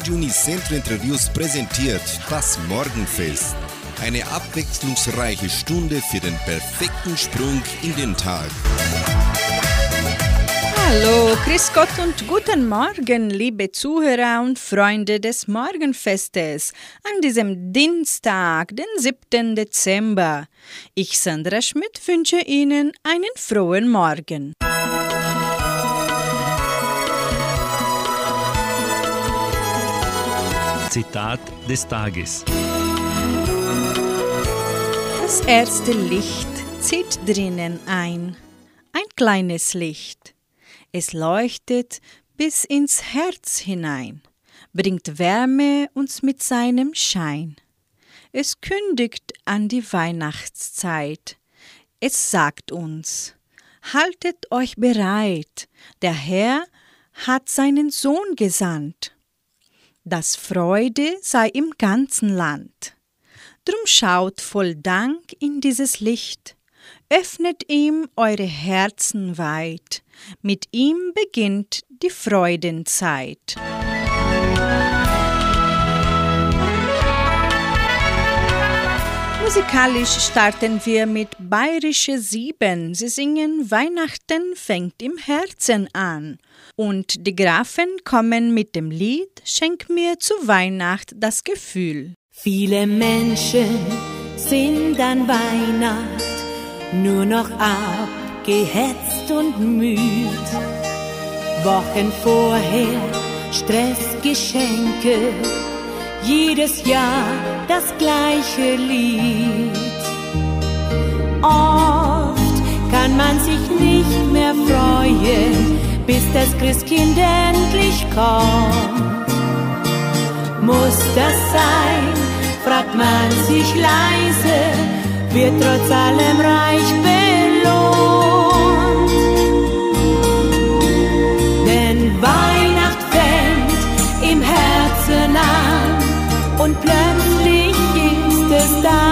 Radio Unicentro Interviews präsentiert das Morgenfest. Eine abwechslungsreiche Stunde für den perfekten Sprung in den Tag. Hallo, Chris Gott und guten Morgen, liebe Zuhörer und Freunde des Morgenfestes an diesem Dienstag, den 7. Dezember. Ich, Sandra Schmidt, wünsche Ihnen einen frohen Morgen. Zitat des Tages. Das erste Licht zieht drinnen ein, ein kleines Licht. Es leuchtet bis ins Herz hinein, bringt Wärme uns mit seinem Schein. Es kündigt an die Weihnachtszeit. Es sagt uns, haltet euch bereit, der Herr hat seinen Sohn gesandt dass Freude sei im ganzen Land. Drum schaut voll Dank in dieses Licht, öffnet ihm eure Herzen weit, mit ihm beginnt die Freudenzeit. Musikalisch starten wir mit Bayerische Sieben. Sie singen Weihnachten fängt im Herzen an. Und die Grafen kommen mit dem Lied Schenk mir zu Weihnacht das Gefühl. Viele Menschen sind an Weihnacht nur noch abgehetzt und müd. Wochen vorher Stressgeschenke jedes Jahr das gleiche Lied. Oft kann man sich nicht mehr freuen, bis das Christkind endlich kommt. Muss das sein, fragt man sich leise, wird trotz allem reich belohnt. Ist da.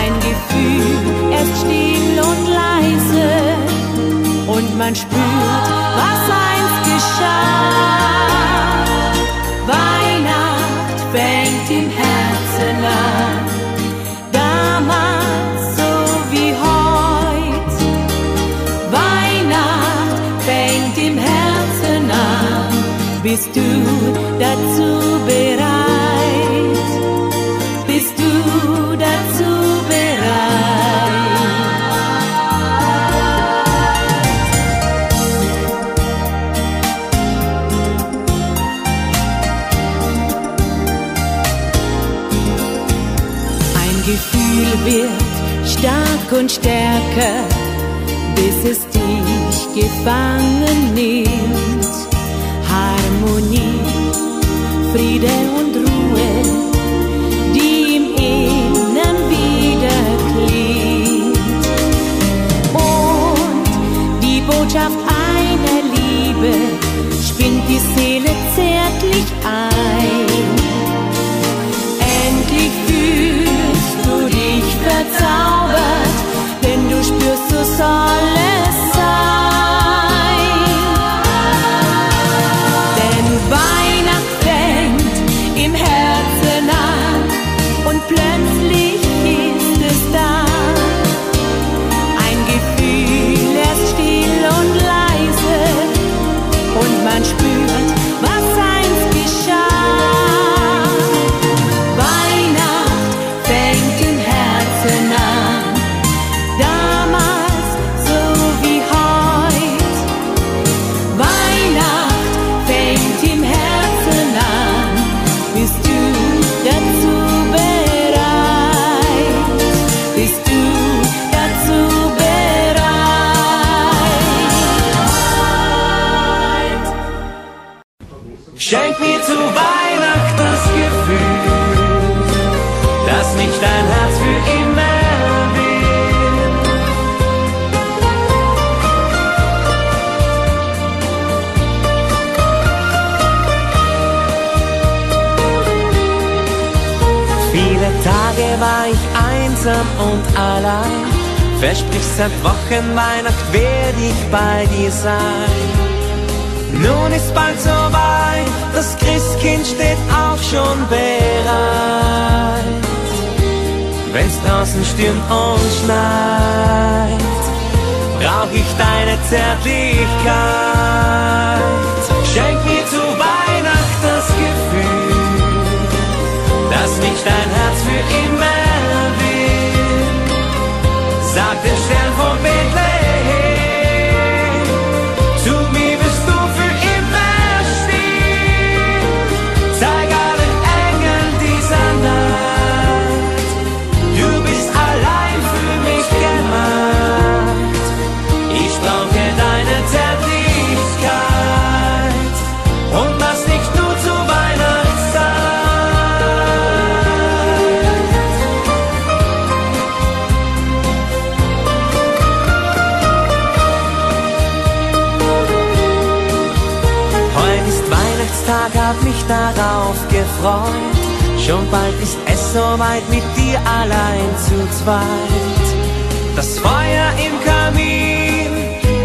Ein Gefühl, erst still und leise und man spürt, was einst geschah. Weihnacht fängt im Herzen an, damals so wie heut. Weihnacht fängt im Herzen an, bist du dazu bereit? Und stärker, bis es dich gefangen nimmt. Harmonie, Friede und Ruhe, die im Innern wieder klingt. Und die Botschaft einer Liebe spinnt die Seele zärtlich ein. Endlich fühlst du dich verzaubert, spürst, es sein. Gefreut. Schon bald ist es soweit mit dir allein zu zweit. Das Feuer im Kamin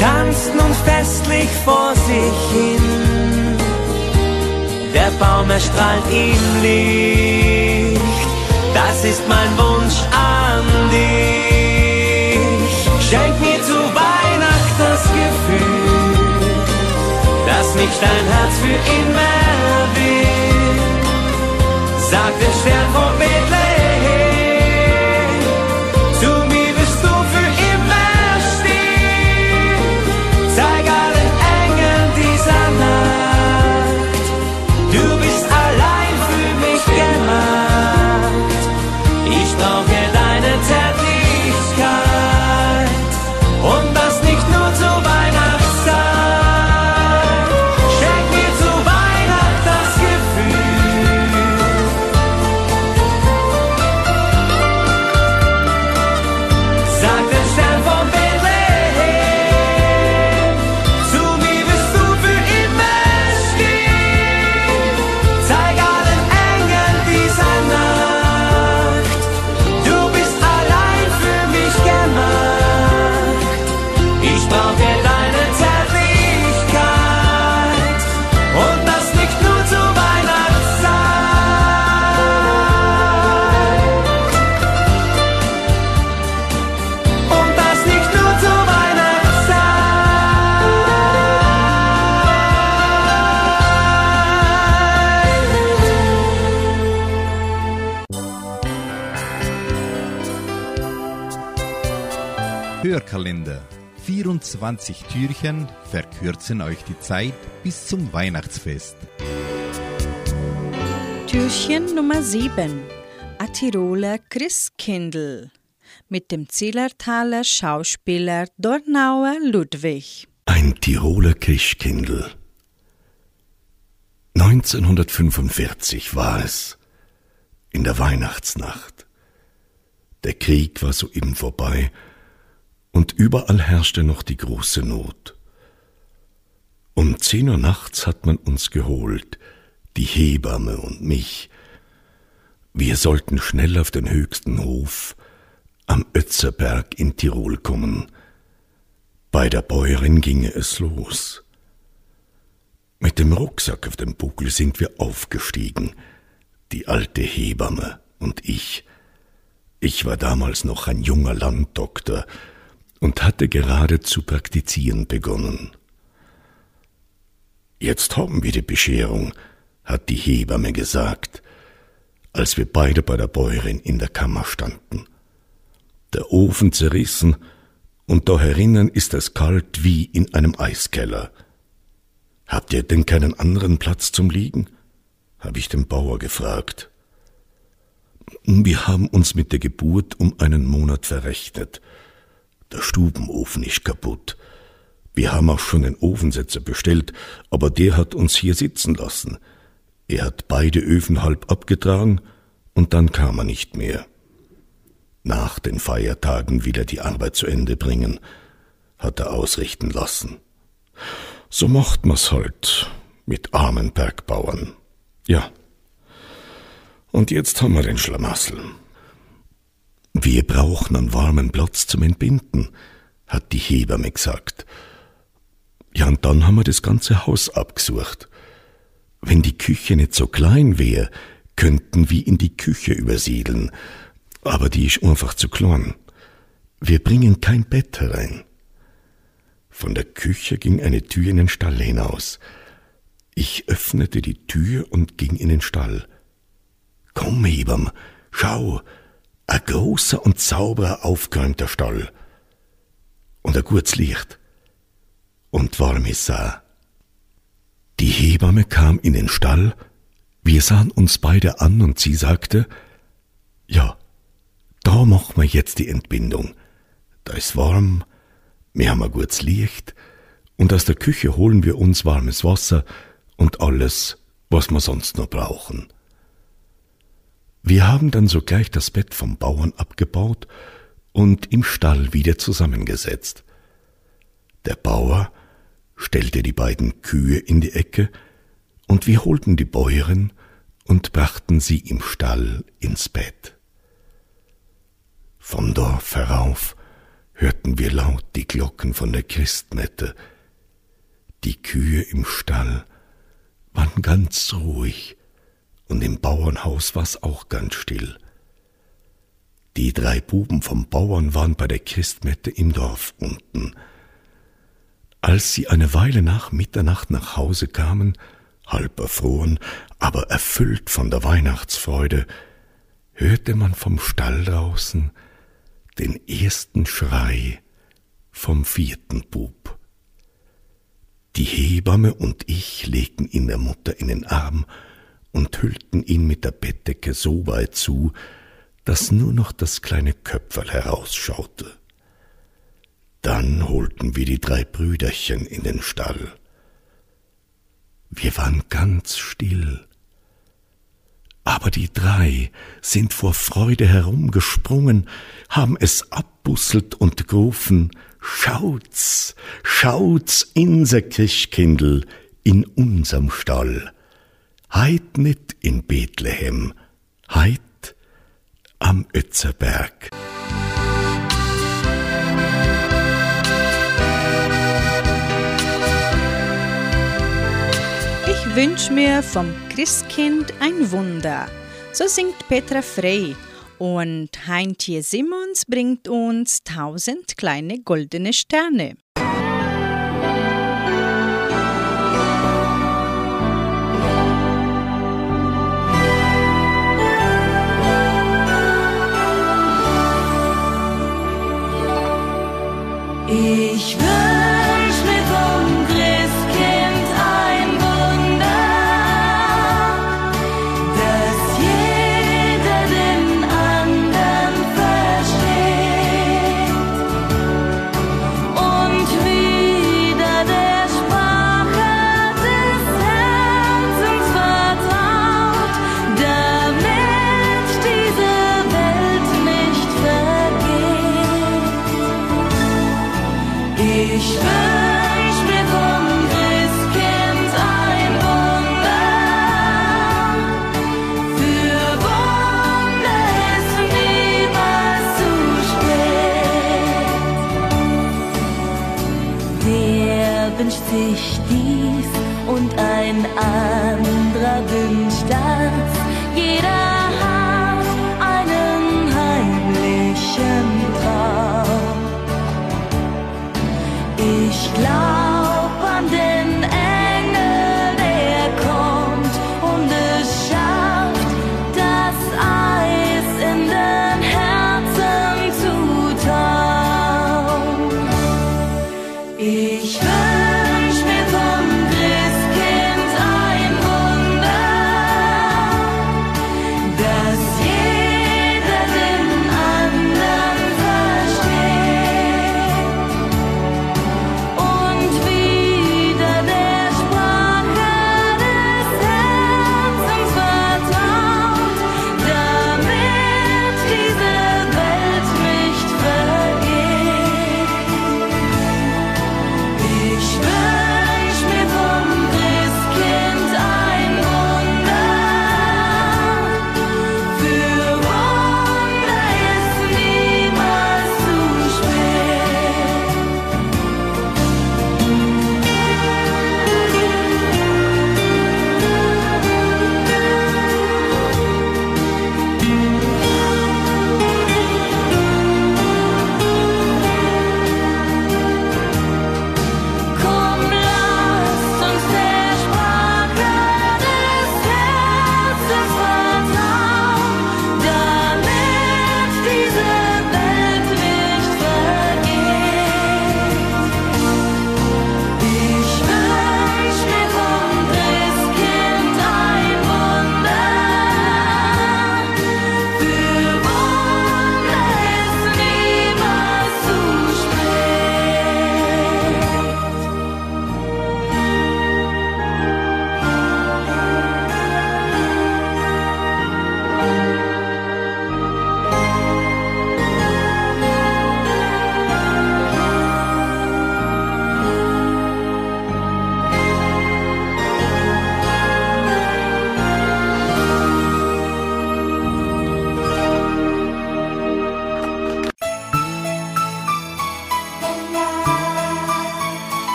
tanzt nun festlich vor sich hin. Der Baum erstrahlt im Licht. Das ist mein Wunsch an dich. Schenk mir zu Weihnacht das Gefühl, dass mich dein Herz für immer will. Sag der 24 Türchen verkürzen euch die Zeit bis zum Weihnachtsfest. Türchen Nummer 7. A Tiroler Christkindl mit dem Zillertaler Schauspieler Dornauer Ludwig. Ein Tiroler Christkindl. 1945 war es, in der Weihnachtsnacht. Der Krieg war soeben vorbei und überall herrschte noch die große Not. Um zehn Uhr nachts hat man uns geholt, die Hebamme und mich. Wir sollten schnell auf den höchsten Hof am Ötzerberg in Tirol kommen. Bei der Bäuerin ginge es los. Mit dem Rucksack auf dem Buckel sind wir aufgestiegen, die alte Hebamme und ich. Ich war damals noch ein junger Landdoktor und hatte gerade zu praktizieren begonnen. Jetzt haben wir die Bescherung, hat die Hebamme gesagt, als wir beide bei der Bäuerin in der Kammer standen. Der Ofen zerrissen, und da herinnen ist es kalt wie in einem Eiskeller. Habt ihr denn keinen anderen Platz zum Liegen? habe ich den Bauer gefragt. Wir haben uns mit der Geburt um einen Monat verrechnet. Der Stubenofen ist kaputt. Wir haben auch schon den Ofensetzer bestellt, aber der hat uns hier sitzen lassen. Er hat beide Öfen halb abgetragen und dann kam er nicht mehr. Nach den Feiertagen wieder die Arbeit zu Ende bringen, hat er ausrichten lassen. So macht man's halt mit armen Bergbauern. Ja. Und jetzt haben wir den Schlamassel. Wir brauchen einen warmen Platz zum Entbinden, hat die Hebamme gesagt. Ja, und dann haben wir das ganze Haus abgesucht. Wenn die Küche nicht so klein wäre, könnten wir in die Küche übersiedeln, aber die ist einfach zu klein. Wir bringen kein Bett herein. Von der Küche ging eine Tür in den Stall hinaus. Ich öffnete die Tür und ging in den Stall. Komm, Hebam, schau, ein großer und sauberer aufgeräumter Stall. Und ein gutes Licht. Und warme Saa. Die Hebamme kam in den Stall, wir sahen uns beide an und sie sagte, ja, da machen wir jetzt die Entbindung. Da ist warm, wir haben ein gutes Licht und aus der Küche holen wir uns warmes Wasser und alles, was wir sonst noch brauchen. Wir haben dann sogleich das Bett vom Bauern abgebaut und im Stall wieder zusammengesetzt. Der Bauer stellte die beiden Kühe in die Ecke, und wir holten die Bäuerin und brachten sie im Stall ins Bett. Vom Dorf herauf hörten wir laut die Glocken von der Christmette. Die Kühe im Stall waren ganz ruhig, und im Bauernhaus war's auch ganz still. Die drei Buben vom Bauern waren bei der Christmette im Dorf unten. Als sie eine Weile nach Mitternacht nach Hause kamen, halb erfroren, aber erfüllt von der Weihnachtsfreude, hörte man vom Stall draußen den ersten Schrei vom vierten Bub. Die Hebamme und ich legten ihn der Mutter in den Arm und hüllten ihn mit der Bettdecke so weit zu, dass nur noch das kleine Köpferl herausschaute. Dann holten wir die drei Brüderchen in den Stall. Wir waren ganz still. Aber die drei sind vor Freude herumgesprungen, haben es abbusselt und gerufen, Schaut's, schaut's, inser Christkindl in unserem Stall. Heit nit in Bethlehem, heit am Ötzerberg. wünsch mir vom Christkind ein Wunder. So singt Petra Frey. Und Heintje Simons bringt uns tausend kleine goldene Sterne. Ich will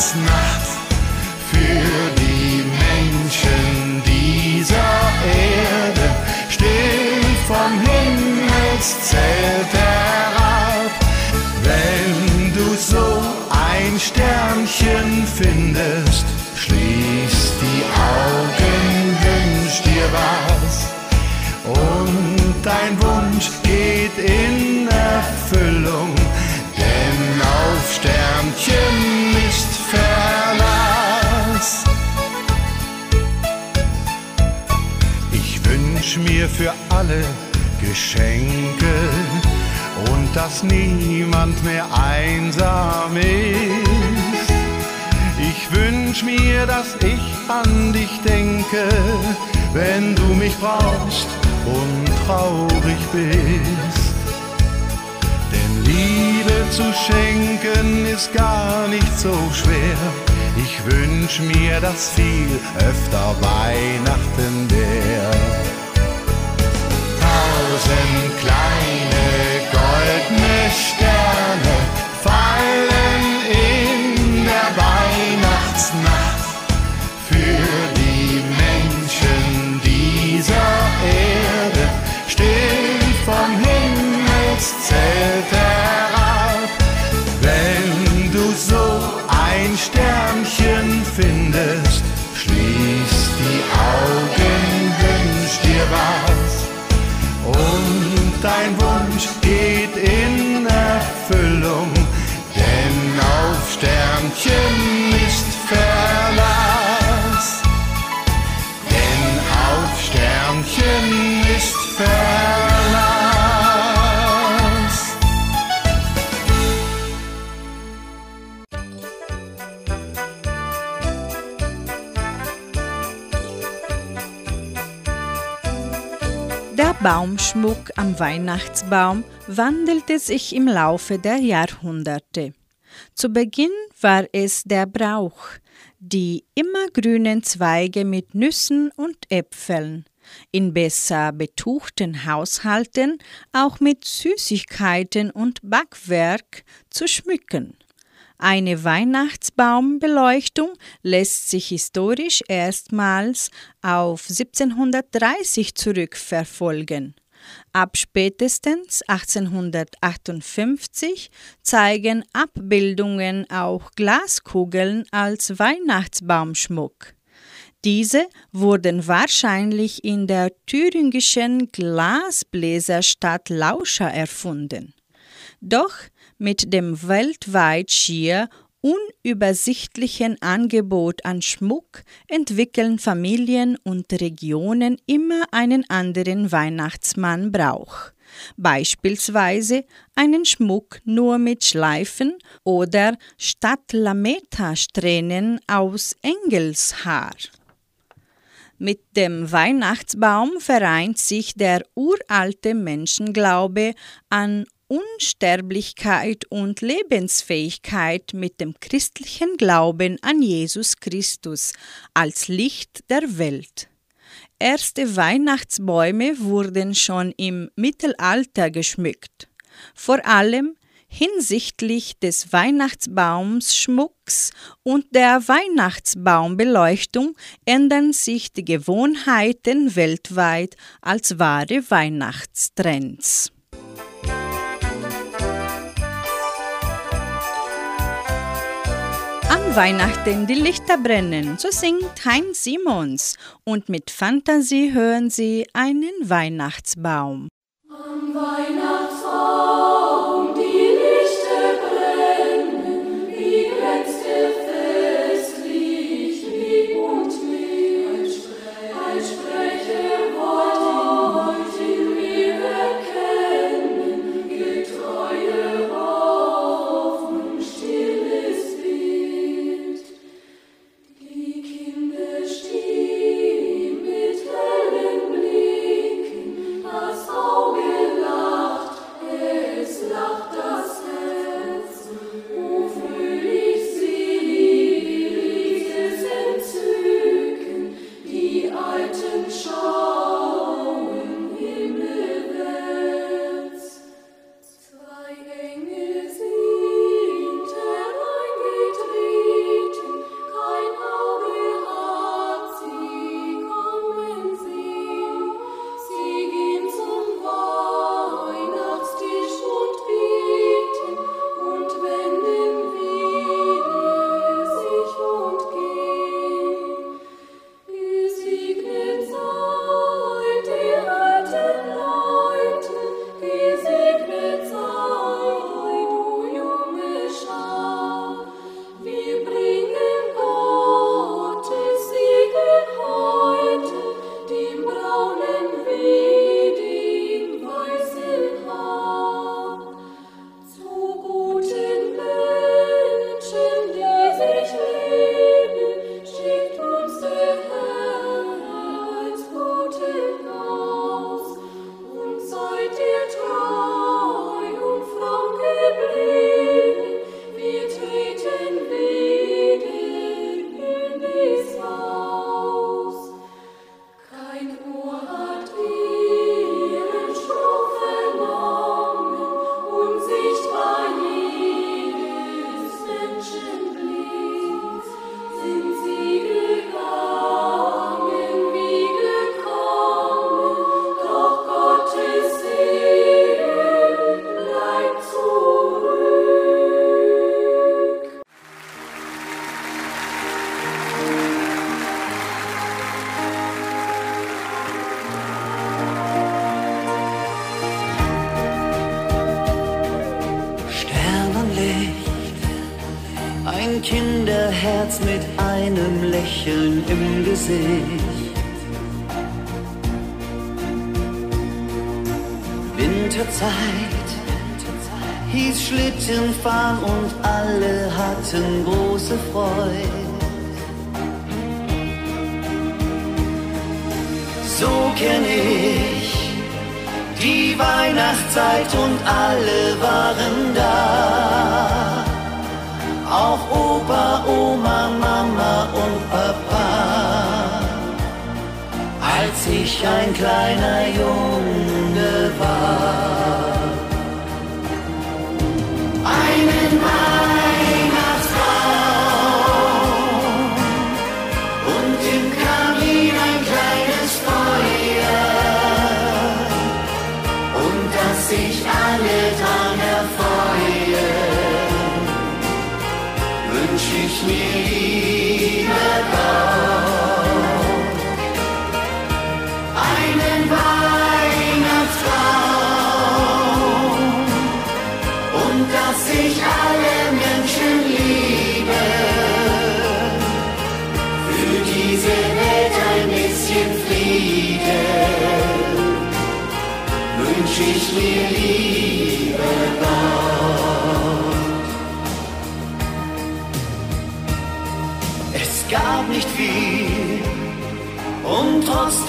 Weihnachtsnacht für die Menschen dieser Erde, still vom Himmelszelt herab. Wenn du so ein Sternchen findest, schließ die Augen, wünsch dir was. Und dein Wunsch geht in Erfüllung, für alle Geschenke und dass niemand mehr einsam ist. Ich wünsch mir, dass ich an dich denke, wenn du mich brauchst und traurig bist. Denn Liebe zu schenken ist gar nicht so schwer. Ich wünsch mir, dass viel öfter Weihnachten wär. Tausend kleine goldene Sterne Sternchen ist Verlass. Denn auf Sternchen ist Verlass. Der Baumschmuck am Weihnachtsbaum wandelte sich im Laufe der Jahrhunderte. Zu Beginn war es der Brauch, die immergrünen Zweige mit Nüssen und Äpfeln, in besser betuchten Haushalten auch mit Süßigkeiten und Backwerk zu schmücken. Eine Weihnachtsbaumbeleuchtung lässt sich historisch erstmals auf 1730 zurückverfolgen. Ab spätestens 1858 zeigen Abbildungen auch Glaskugeln als Weihnachtsbaumschmuck. Diese wurden wahrscheinlich in der thüringischen Glasbläserstadt Lauscha erfunden. Doch mit dem weltweit schier unübersichtlichen Angebot an Schmuck entwickeln Familien und Regionen immer einen anderen Weihnachtsmannbrauch. Beispielsweise einen Schmuck nur mit Schleifen oder statt Lametta-Strähnen aus Engelshaar. Mit dem Weihnachtsbaum vereint sich der uralte Menschenglaube an Unsterblichkeit und Lebensfähigkeit mit dem christlichen Glauben an Jesus Christus als Licht der Welt. Erste Weihnachtsbäume wurden schon im Mittelalter geschmückt. Vor allem hinsichtlich des Weihnachtsbaumsschmucks und der Weihnachtsbaumbeleuchtung ändern sich die Gewohnheiten weltweit als wahre Weihnachtstrends. Weihnachten die Lichter brennen, so singt Heinz Simons und mit Fantasie hören sie einen Weihnachtsbaum. Am Weihnachtsbaum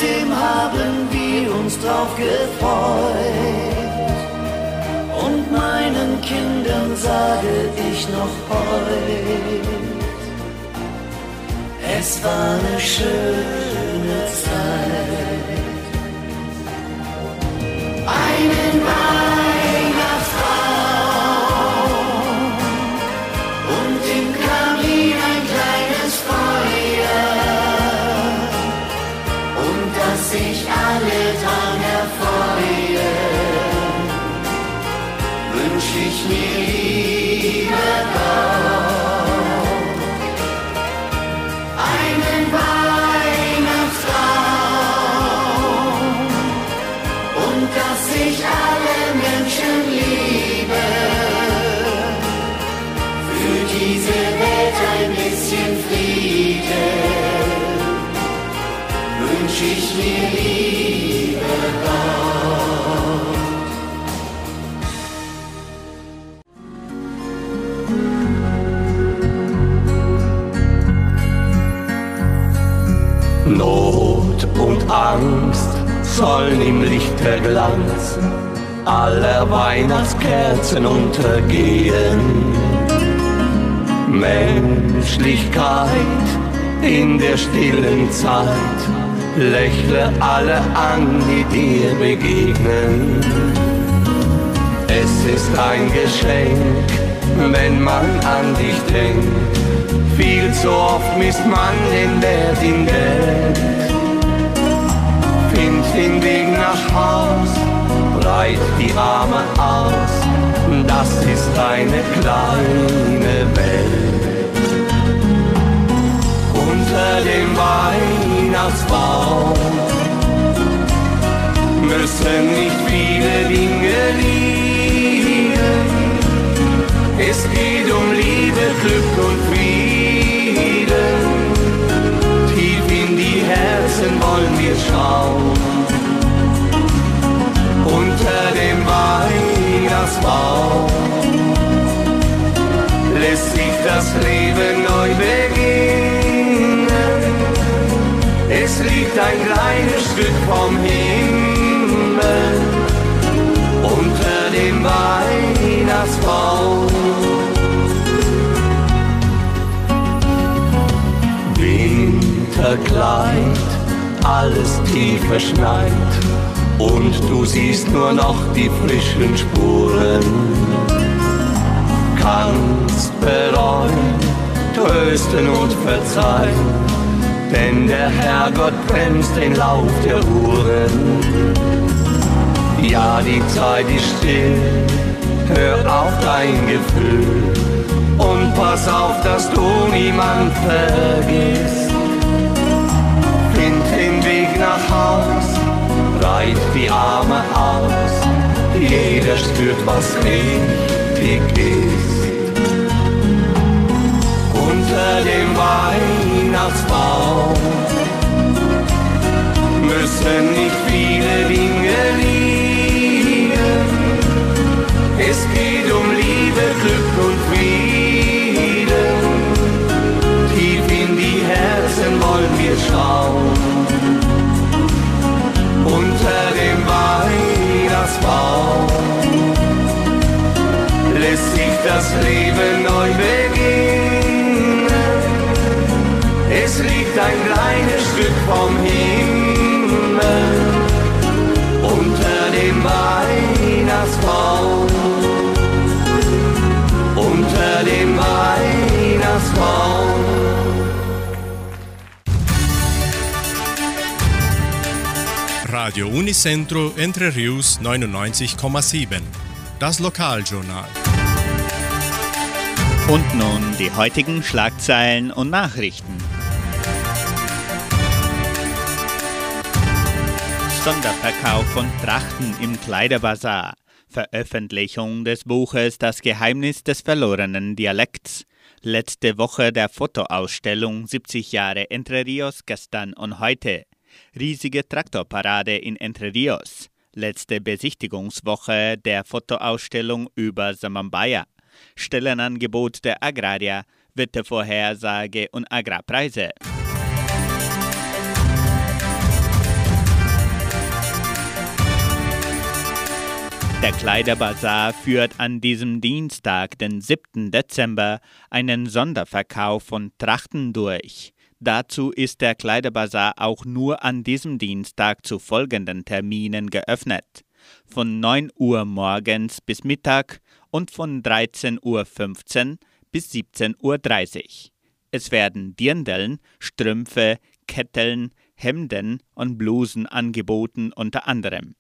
trotzdem haben wir uns drauf gefreut. Und meinen Kindern sage ich noch heut, es war eine schöne Zeit. Einen Weihnachtsbaum Not und Angst sollen im Lichterglanz aller Weihnachtskerzen untergehen. Menschlichkeit in der stillen Zeit, lächle alle an, die dir begegnen. Es ist ein Geschenk, wenn man an dich denkt. Viel zu oft misst man den Wert in Geld. Find den Weg nach Haus, breit die Arme aus. Das ist eine kleine Welt. Unter dem Weihnachtsbaum müssen nicht viele Dinge liegen. Es geht um Liebe, Glück und Frieden. Tief in die Herzen wollen wir schauen. Unter dem Weihnachtsbaum lässt sich das Leben neu beginnen. Liegt ein kleines Stück vom Himmel unter dem Weihnachtsbaum. Winterkleid, alles tief verschneit und du siehst nur noch die frischen Spuren. Kannst bereuen, trösten und verzeihen, denn der Herrgott bremst den Lauf der Uhren. Ja, die Zeit ist still, hör auf dein Gefühl und pass auf, dass du niemand vergisst. Find den Weg nach Haus, breit die Arme aus, jeder spürt, was richtig ist. als Baum. Müssen nicht viele Dinge liegen. Es geht um Liebe, Glück und Frieden. Tief in die Herzen wollen wir schauen. Unter dem Weihnachtsbaum lässt sich das Leben neu beginnen. Es liegt ein kleines Stück vom Himmel unter dem Weihnachtsbaum. Unter dem Weihnachtsbaum. Radio Unicentro Entre Rius 99,7. Das Lokaljournal. Und nun die heutigen Schlagzeilen und Nachrichten. Sonderverkauf von Trachten im Kleiderbazar. Veröffentlichung des Buches Das Geheimnis des verlorenen Dialekts. Letzte Woche der Fotoausstellung 70 Jahre Entre Rios gestern und heute. Riesige Traktorparade in Entre Rios. Letzte Besichtigungswoche der Fotoausstellung über Samambaya. Stellenangebot der Agrarier, Wettervorhersage und Agrarpreise. Der Kleiderbazar führt an diesem Dienstag, den 7. Dezember, einen Sonderverkauf von Trachten durch. Dazu ist der Kleiderbazar auch nur an diesem Dienstag zu folgenden Terminen geöffnet. Von 9 Uhr morgens bis Mittag und von 13.15 Uhr bis 17.30 Uhr. Es werden Dirndeln, Strümpfe, Ketteln, Hemden und Blusen angeboten unter anderem.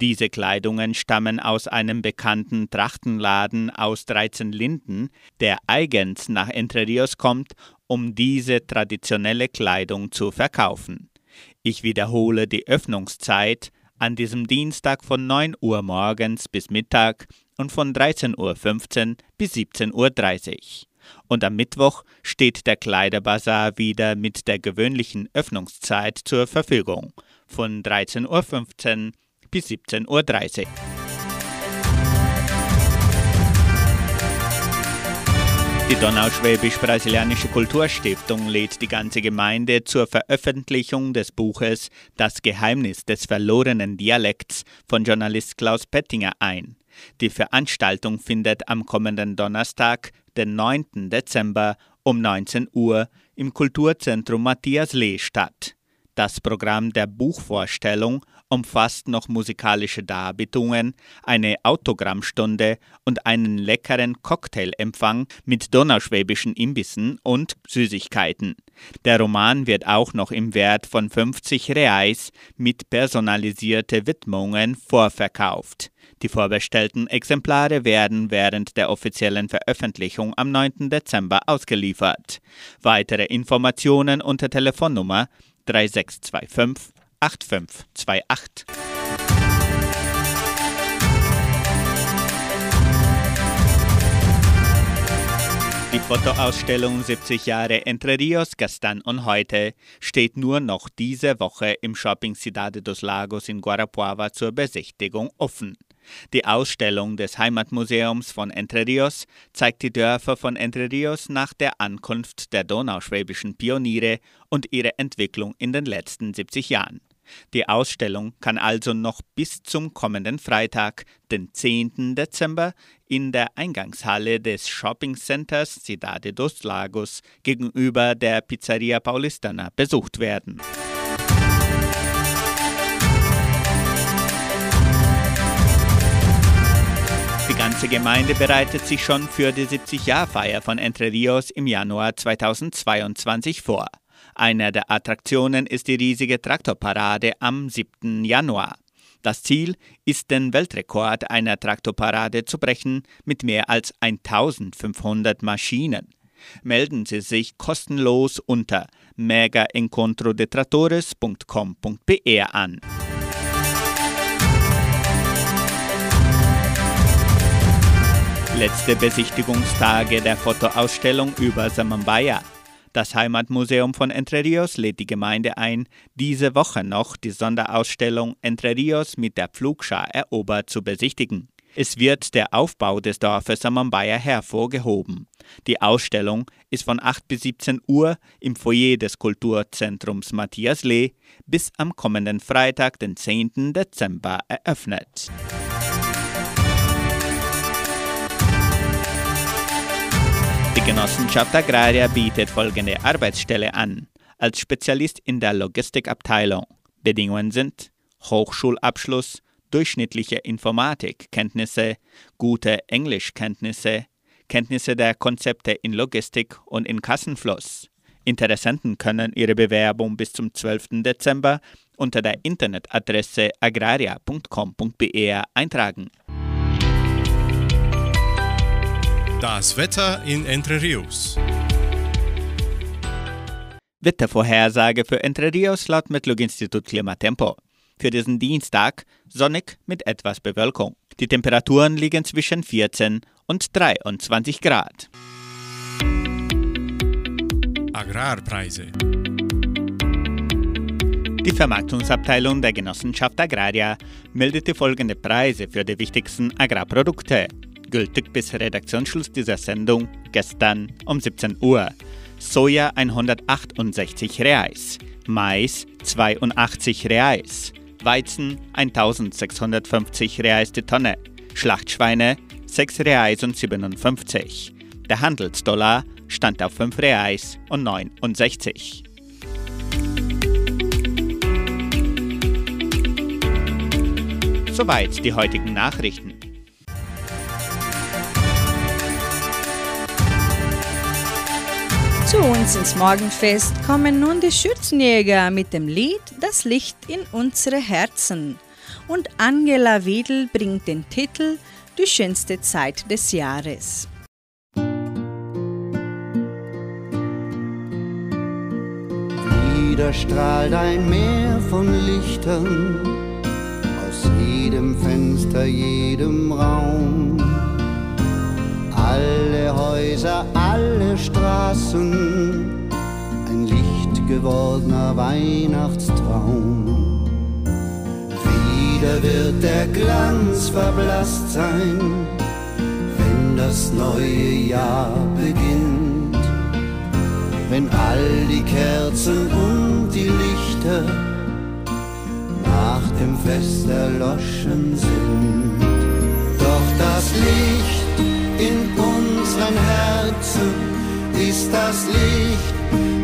Diese Kleidungen stammen aus einem bekannten Trachtenladen aus 13 Linden, der eigens nach Entre Rios kommt, um diese traditionelle Kleidung zu verkaufen. Ich wiederhole die Öffnungszeit an diesem Dienstag von 9 Uhr morgens bis Mittag und von 13.15 Uhr bis 17.30 Uhr. Und am Mittwoch steht der Kleiderbazar wieder mit der gewöhnlichen Öffnungszeit zur Verfügung von 13.15 Uhr bis 17.30 Uhr. Die Donauschwäbisch-Brasilianische Kulturstiftung lädt die ganze Gemeinde zur Veröffentlichung des Buches Das Geheimnis des verlorenen Dialekts von Journalist Klaus Pettinger ein. Die Veranstaltung findet am kommenden Donnerstag, den 9. Dezember um 19 Uhr im Kulturzentrum Matthias Lee statt. Das Programm der Buchvorstellung umfasst noch musikalische Darbietungen, eine Autogrammstunde und einen leckeren Cocktailempfang mit donauschwäbischen Imbissen und Süßigkeiten. Der Roman wird auch noch im Wert von 50 Reais mit personalisierte Widmungen vorverkauft. Die vorbestellten Exemplare werden während der offiziellen Veröffentlichung am 9. Dezember ausgeliefert. Weitere Informationen unter Telefonnummer 3625 8528. Die Fotoausstellung 70 Jahre Entre Rios gestern und heute steht nur noch diese Woche im Shopping Cidade dos Lagos in Guarapuava zur Besichtigung offen. Die Ausstellung des Heimatmuseums von Entre Rios zeigt die Dörfer von Entre Rios nach der Ankunft der donauschwäbischen Pioniere und ihre Entwicklung in den letzten 70 Jahren. Die Ausstellung kann also noch bis zum kommenden Freitag, den 10. Dezember, in der Eingangshalle des Shopping Centers Cidade dos Lagos gegenüber der Pizzeria Paulistana besucht werden. Die ganze Gemeinde bereitet sich schon für die 70-Jahr-Feier von Entre Rios im Januar 2022 vor. Eine der Attraktionen ist die riesige Traktorparade am 7. Januar. Das Ziel ist, den Weltrekord einer Traktorparade zu brechen mit mehr als 1500 Maschinen. Melden Sie sich kostenlos unter megaencontrodetratores.com.br an. Letzte Besichtigungstage der Fotoausstellung über Samambaya. Das Heimatmuseum von Entre Rios lädt die Gemeinde ein, diese Woche noch die Sonderausstellung Entre Rios mit der Pflugschar erobert zu besichtigen. Es wird der Aufbau des Dorfes Samambaya hervorgehoben. Die Ausstellung ist von 8 bis 17 Uhr im Foyer des Kulturzentrums Matthias Lee bis am kommenden Freitag, den 10. Dezember, eröffnet. Die Genossenschaft Agraria bietet folgende Arbeitsstelle an. Als Spezialist in der Logistikabteilung. Bedingungen sind Hochschulabschluss, durchschnittliche Informatikkenntnisse, gute Englischkenntnisse, Kenntnisse der Konzepte in Logistik und in Kassenfluss. Interessenten können ihre Bewerbung bis zum 12. Dezember unter der Internetadresse agraria.com.br eintragen. Das Wetter in Entre Rios. Wettervorhersage für Entre Rios laut Metlog-Institut Klimatempo. Für diesen Dienstag sonnig mit etwas Bewölkung. Die Temperaturen liegen zwischen 14 und 23 Grad. Agrarpreise. Die Vermarktungsabteilung der Genossenschaft Agraria meldete folgende Preise für die wichtigsten Agrarprodukte. Gültig bis Redaktionsschluss dieser Sendung gestern um 17 Uhr. Soja 168 Reais, Mais 82 Reais, Weizen 1650 Reais die Tonne, Schlachtschweine 6 Reais und 57. Der Handelsdollar stand auf 5 Reais und 69. Soweit die heutigen Nachrichten. Zu uns ins Morgenfest kommen nun die Schützenjäger mit dem Lied Das Licht in unsere Herzen. Und Angela Wiedel bringt den Titel Die schönste Zeit des Jahres. Wieder strahlt ein Meer von Lichtern aus jedem Fenster, jedem Raum. Alle Häuser, alle Straßen, ein Licht gewordener Weihnachtstraum. Wieder wird der Glanz verblasst sein, wenn das neue Jahr beginnt. Wenn all die Kerzen und die Lichter nach dem Fest erloschen sind. Doch das Licht unseren Herzen ist das Licht,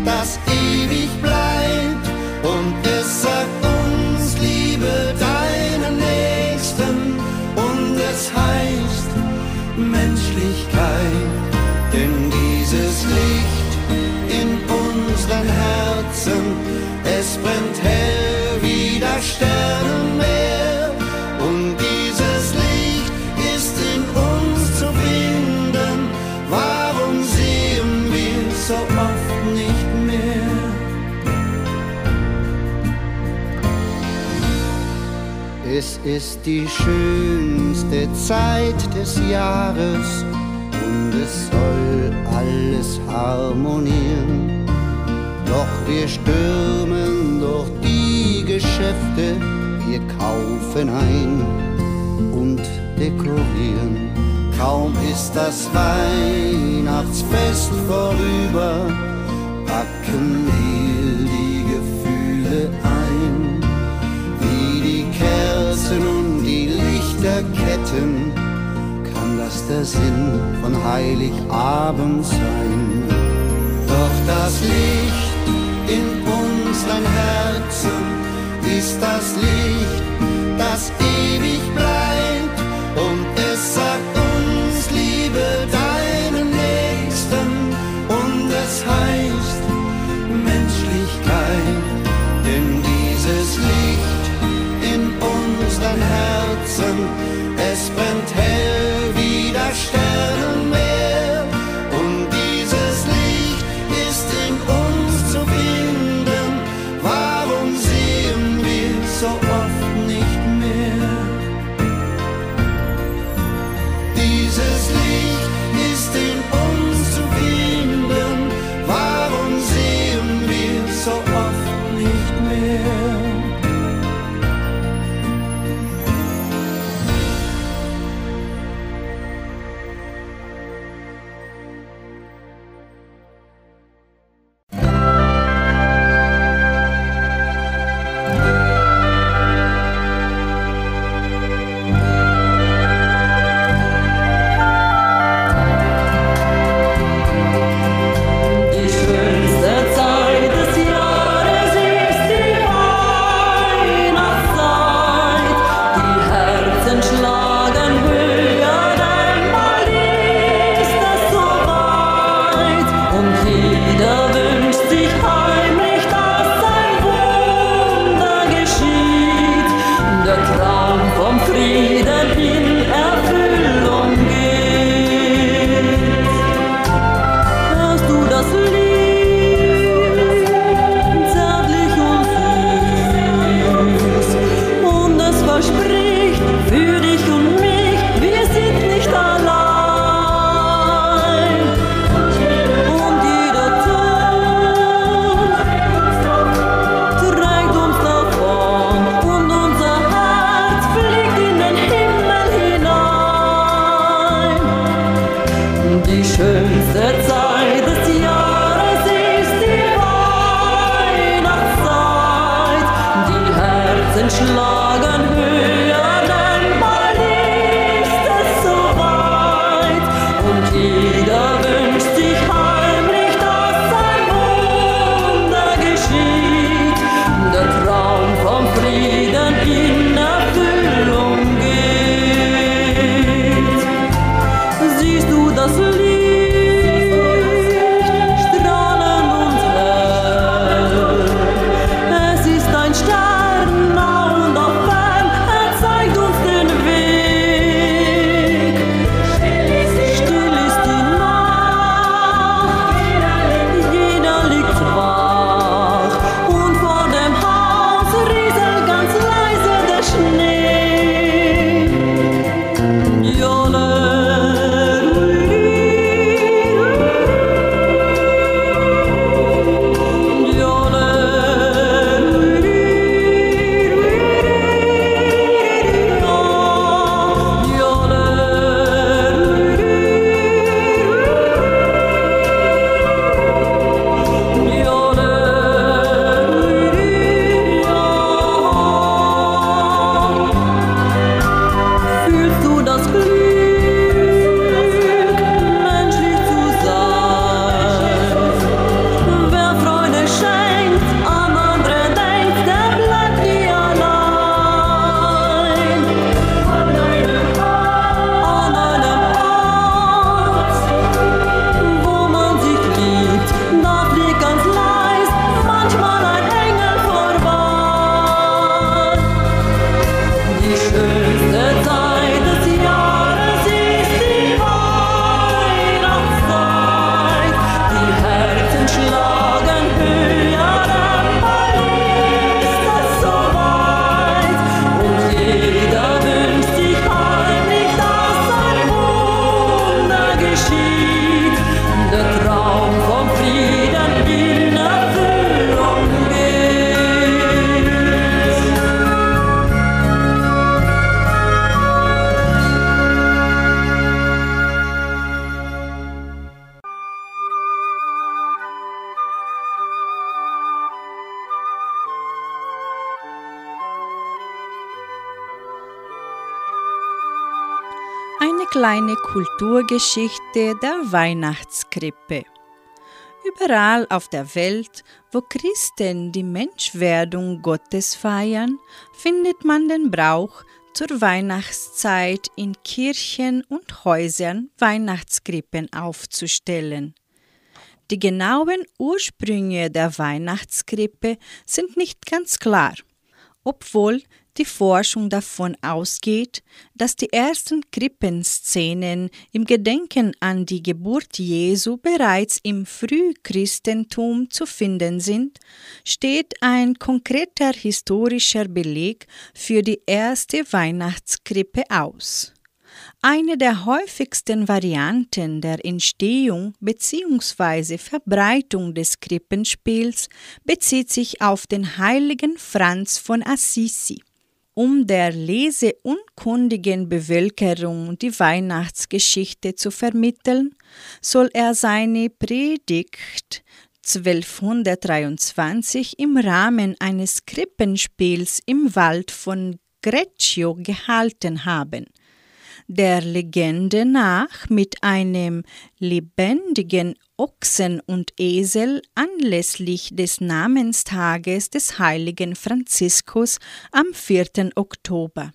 das ewig bleibt. Und es sagt uns, liebe deinen Nächsten. Und es heißt Menschlichkeit, denn dieses Licht ist die schönste Zeit des Jahres und es soll alles harmonieren. Doch wir stürmen durch die Geschäfte, wir kaufen ein und dekorieren. Kaum ist das Weihnachtsfest vorüber, packen wir Lichterketten kann das der Sinn von Heiligabend sein. Doch das Licht in unseren Herzen ist das Licht, das ewig bleibt Kulturgeschichte der Weihnachtskrippe. Überall auf der Welt, wo Christen die Menschwerdung Gottes feiern, findet man den Brauch, zur Weihnachtszeit in Kirchen und Häusern Weihnachtskrippen aufzustellen. Die genauen Ursprünge der Weihnachtskrippe sind nicht ganz klar, obwohl die Forschung davon ausgeht, dass die ersten Krippenszenen im Gedenken an die Geburt Jesu bereits im Frühchristentum zu finden sind, steht ein konkreter historischer Beleg für die erste Weihnachtskrippe aus. Eine der häufigsten Varianten der Entstehung bzw. Verbreitung des Krippenspiels bezieht sich auf den heiligen Franz von Assisi um der leseunkundigen Bevölkerung die Weihnachtsgeschichte zu vermitteln, soll er seine Predigt 1223 im Rahmen eines Krippenspiels im Wald von Greccio gehalten haben der Legende nach mit einem lebendigen Ochsen und Esel anlässlich des Namenstages des heiligen Franziskus am 4. Oktober.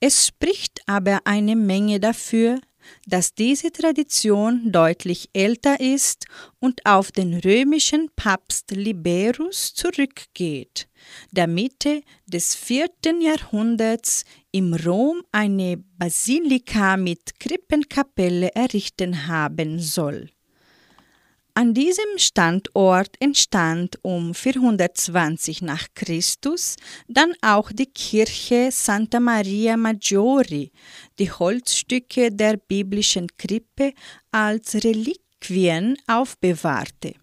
Es spricht aber eine Menge dafür, dass diese Tradition deutlich älter ist und auf den römischen Papst Liberus zurückgeht, der Mitte des vierten Jahrhunderts im Rom eine Basilika mit Krippenkapelle errichten haben soll. An diesem Standort entstand um 420 nach Christus dann auch die Kirche Santa Maria Maggiore, die Holzstücke der biblischen Krippe als Reliquien aufbewahrte.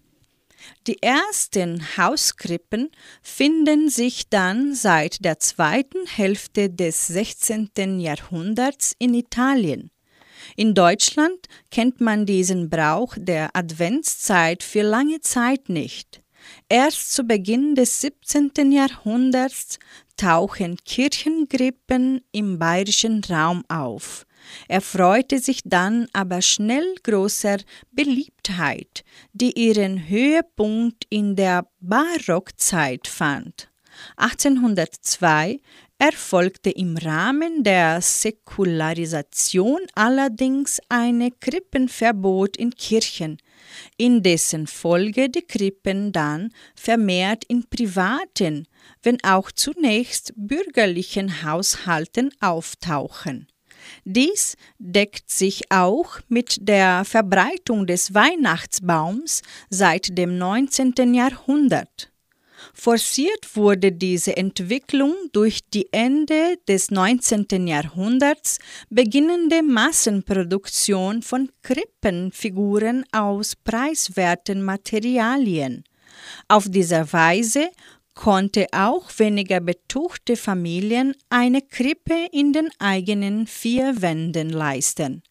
Die ersten Hauskrippen finden sich dann seit der zweiten Hälfte des 16. Jahrhunderts in Italien. In Deutschland kennt man diesen Brauch der Adventszeit für lange Zeit nicht. Erst zu Beginn des 17. Jahrhunderts tauchen Kirchengrippen im bayerischen Raum auf. Er freute sich dann aber schnell großer Beliebtheit, die ihren Höhepunkt in der Barockzeit fand. 1802 erfolgte im Rahmen der Säkularisation allerdings ein Krippenverbot in Kirchen, in dessen Folge die Krippen dann vermehrt in privaten, wenn auch zunächst bürgerlichen Haushalten auftauchen. Dies deckt sich auch mit der Verbreitung des Weihnachtsbaums seit dem 19. Jahrhundert. Forciert wurde diese Entwicklung durch die Ende des 19. Jahrhunderts beginnende Massenproduktion von Krippenfiguren aus preiswerten Materialien. Auf diese Weise konnte auch weniger betuchte Familien eine Krippe in den eigenen vier Wänden leisten.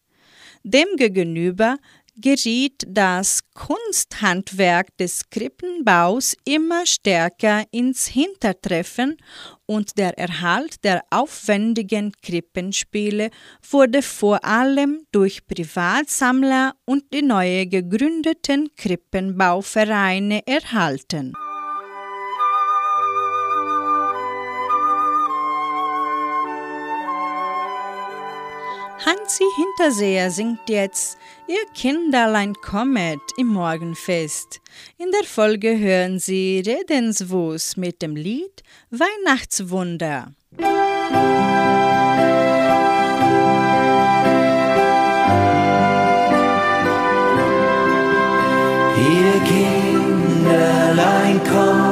Demgegenüber geriet das Kunsthandwerk des Krippenbaus immer stärker ins Hintertreffen und der Erhalt der aufwendigen Krippenspiele wurde vor allem durch Privatsammler und die neu gegründeten Krippenbauvereine erhalten. Hansi Hinterseher singt jetzt Ihr Kinderlein kommet im Morgenfest. In der Folge hören Sie Redenswus mit dem Lied Weihnachtswunder. Ihr Kinderlein kommet,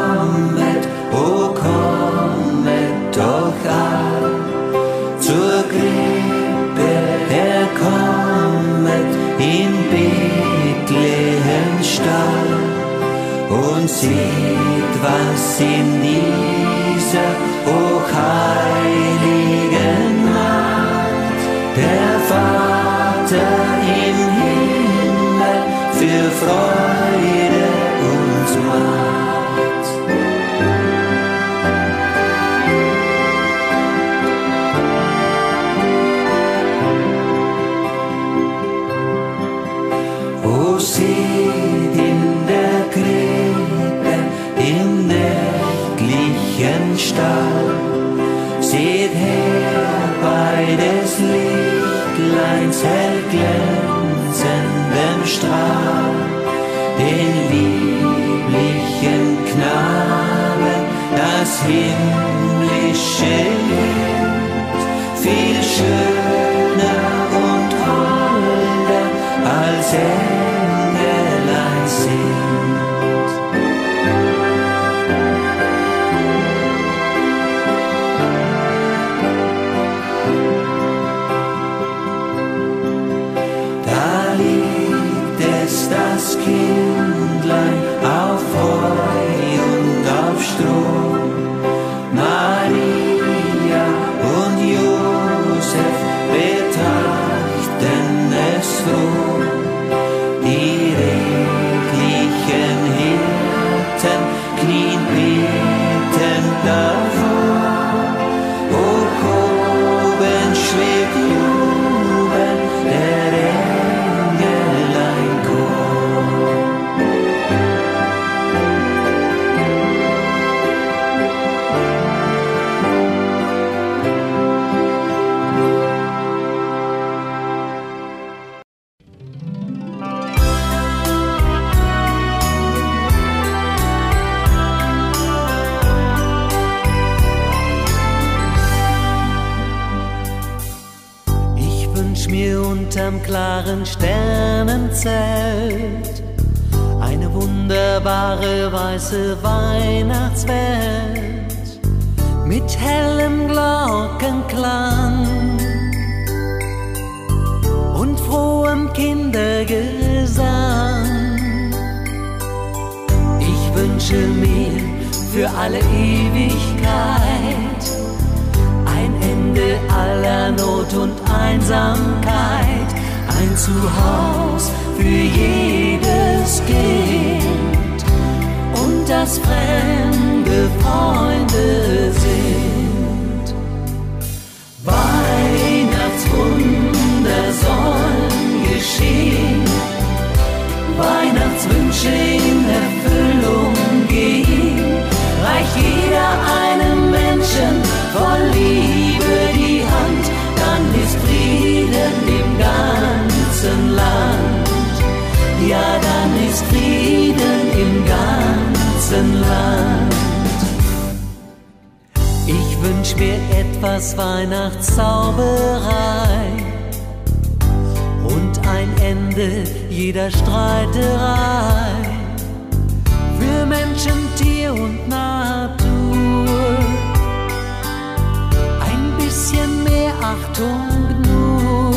Achtung nur.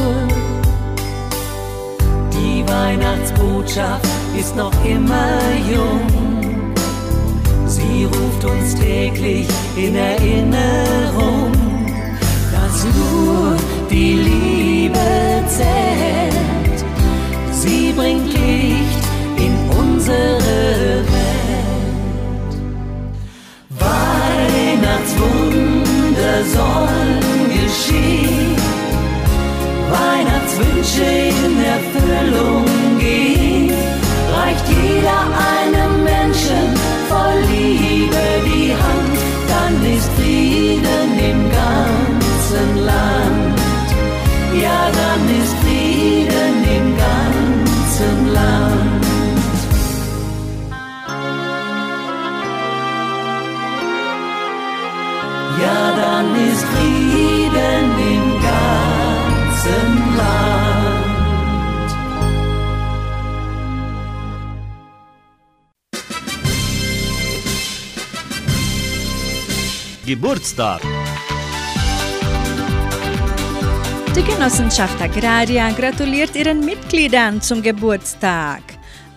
Die Weihnachtsbotschaft ist noch immer jung. Sie ruft uns täglich in Erinnerung, dass nur die Liebe zählt. Sie bringt Licht in unsere Welt. Weihnachtswunder sollen geschehen. Weihnachtswünsche in Erfüllung gehen, reicht jeder einem Menschen voll Liebe die Hand, dann ist Frieden im ganzen Land. Ja, dann ist Frieden im ganzen Land. Ja, dann ist Geburtstag. Die Genossenschaft Agraria gratuliert ihren Mitgliedern zum Geburtstag.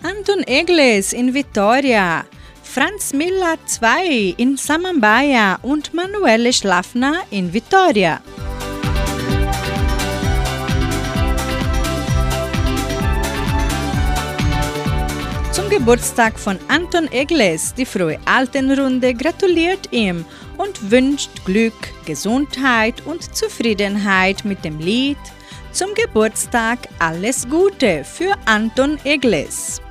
Anton Egles in Vitoria, Franz Miller II in Samambaya und Manuele Schlafner in Vitoria. Zum Geburtstag von Anton Egles, die frohe Altenrunde gratuliert ihm und wünscht Glück, Gesundheit und Zufriedenheit mit dem Lied Zum Geburtstag alles Gute für Anton Egles.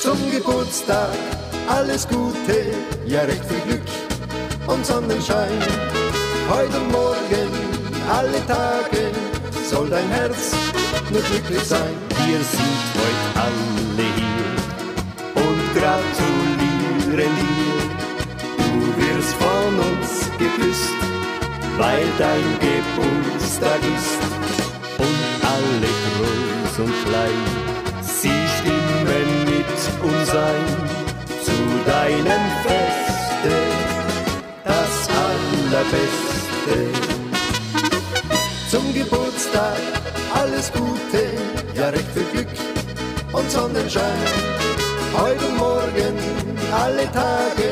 Zum Geburtstag alles Gute, ja recht viel Glück und Sonnenschein. Heute und morgen, alle Tage, soll dein Herz nur glücklich sein. Wir sind heute alle weil dein Geburtstag ist. Und alle groß und klein, sie stimmen mit uns ein zu deinem Feste, das Allerbeste. Zum Geburtstag alles Gute, ja recht viel Glück und Sonnenschein. Heute und morgen, alle Tage,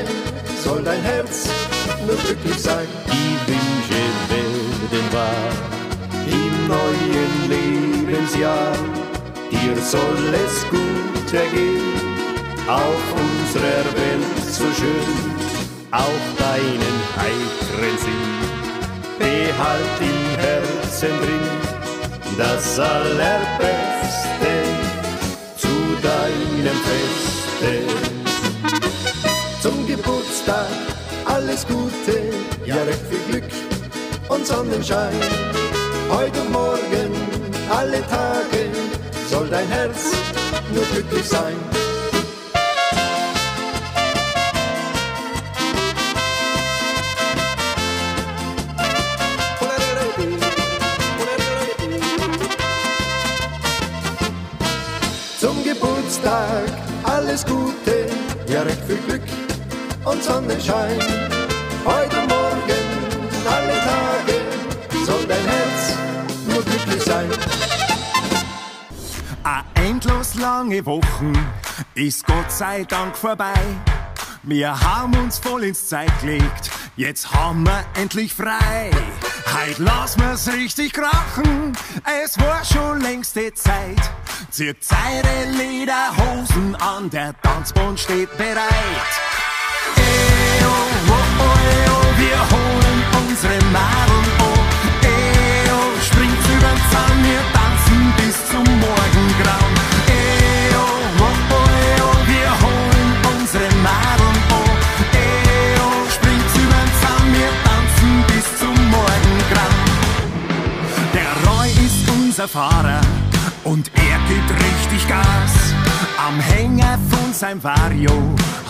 soll dein Herz nur glücklich sein. Werden wahr im neuen Lebensjahr. Dir soll es gut ergehen, auf unserer Welt so schön, auch deinen heiteren Sinn. Behalt im Herzen drin das Allerbeste zu deinem Feste. Zum Geburtstag alles Gute, ja recht viel Glück und Sonnenschein. Heute und morgen, alle Tage, soll dein Herz nur glücklich sein. Zum Geburtstag alles Gute, ja recht viel Glück und Sonnenschein. Lange Wochen ist Gott sei Dank vorbei. Wir haben uns voll ins Zeit gelegt, jetzt haben wir endlich frei. Heut lassen wir's richtig krachen, es war schon längste Zeit. Zieht eure Lederhosen an, der Tanzbund steht bereit. Eo, oh, oh, oh, wir holen unsere Madeln oh. Eo, springt übern Zaun, wir tanzen bis zum Morgengrauen. Unser Fahrer und er gibt richtig Gas. Am Hänger von seinem Vario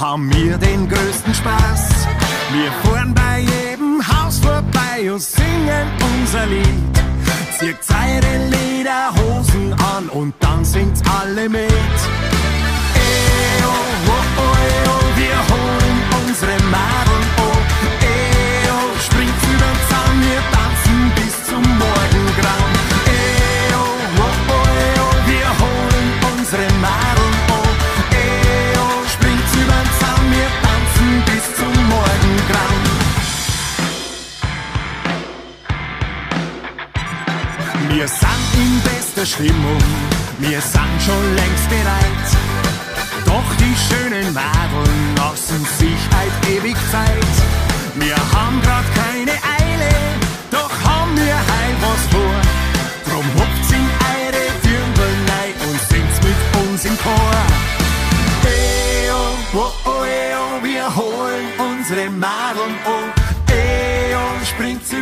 haben wir den größten Spaß. Wir fahren bei jedem Haus vorbei und singen unser Lied. Zieht eure Lederhosen an und dann singt's alle mit. Eo, oh, oh, eo, wir holen unsere Madeln Wir sind in bester Stimmung, wir sind schon längst bereit. Doch die schönen Madeln lassen sich halt ewig Zeit. Wir haben grad keine Eile, doch haben wir heil was vor. Drum hupft's in eure Dirndl rein und singt's mit uns im Chor. Eo, oh, oh, eo, wir holen unsere Madeln oh.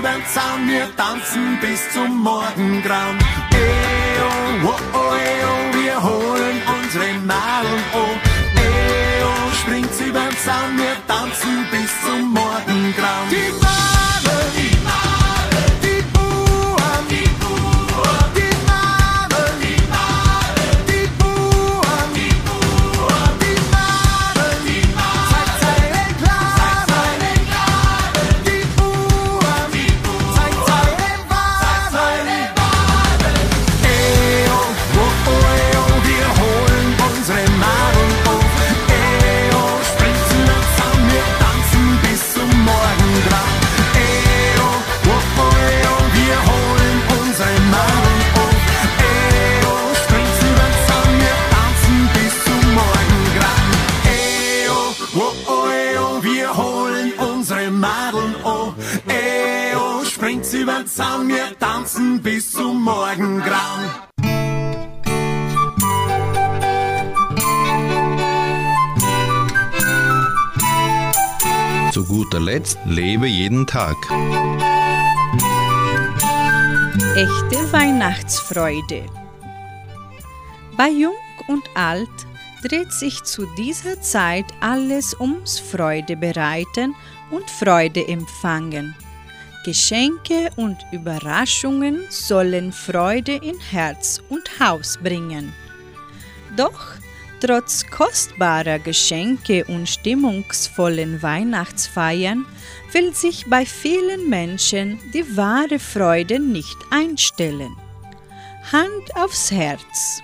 Übern Zaun, wir tanzen bis zum Morgengrauen. Eo, oh, oh, eo, wir holen unsere Madeln oh. Eo, springt's übern Zaun, wir tanzen bis zum Morgengrauen. Bis zum Morgengrauen. Zu guter Letzt lebe jeden Tag. Echte Weihnachtsfreude. Bei Jung und Alt dreht sich zu dieser Zeit alles ums Freude bereiten und Freude empfangen. Geschenke und Überraschungen sollen Freude in Herz und Haus bringen. Doch trotz kostbarer Geschenke und stimmungsvollen Weihnachtsfeiern will sich bei vielen Menschen die wahre Freude nicht einstellen. Hand aufs Herz.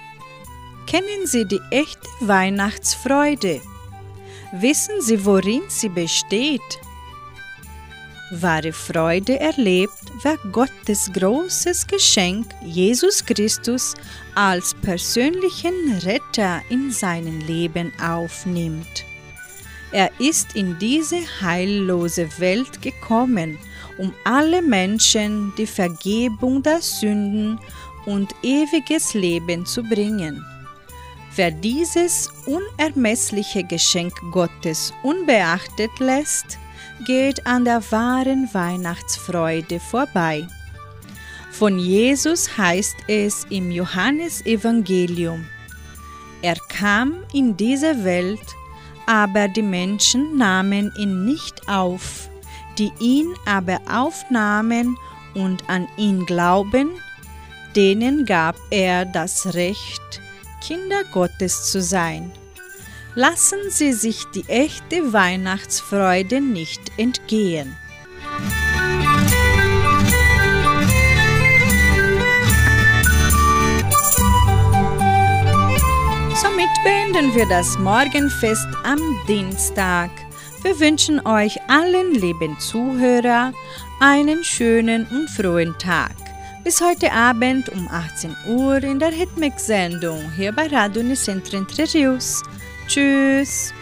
Kennen Sie die echte Weihnachtsfreude? Wissen Sie, worin sie besteht? Wahre Freude erlebt, wer Gottes großes Geschenk Jesus Christus als persönlichen Retter in sein Leben aufnimmt. Er ist in diese heillose Welt gekommen, um alle Menschen die Vergebung der Sünden und ewiges Leben zu bringen. Wer dieses unermessliche Geschenk Gottes unbeachtet lässt, geht an der wahren Weihnachtsfreude vorbei. Von Jesus heißt es im Johannesevangelium, er kam in diese Welt, aber die Menschen nahmen ihn nicht auf, die ihn aber aufnahmen und an ihn glauben, denen gab er das Recht, Kinder Gottes zu sein. Lassen Sie sich die echte Weihnachtsfreude nicht entgehen. Somit beenden wir das Morgenfest am Dienstag. Wir wünschen euch allen lieben Zuhörer einen schönen und frohen Tag. Bis heute Abend um 18 Uhr in der Hitmix-Sendung hier bei Radio Nicentro Entre Rios. Tschüss.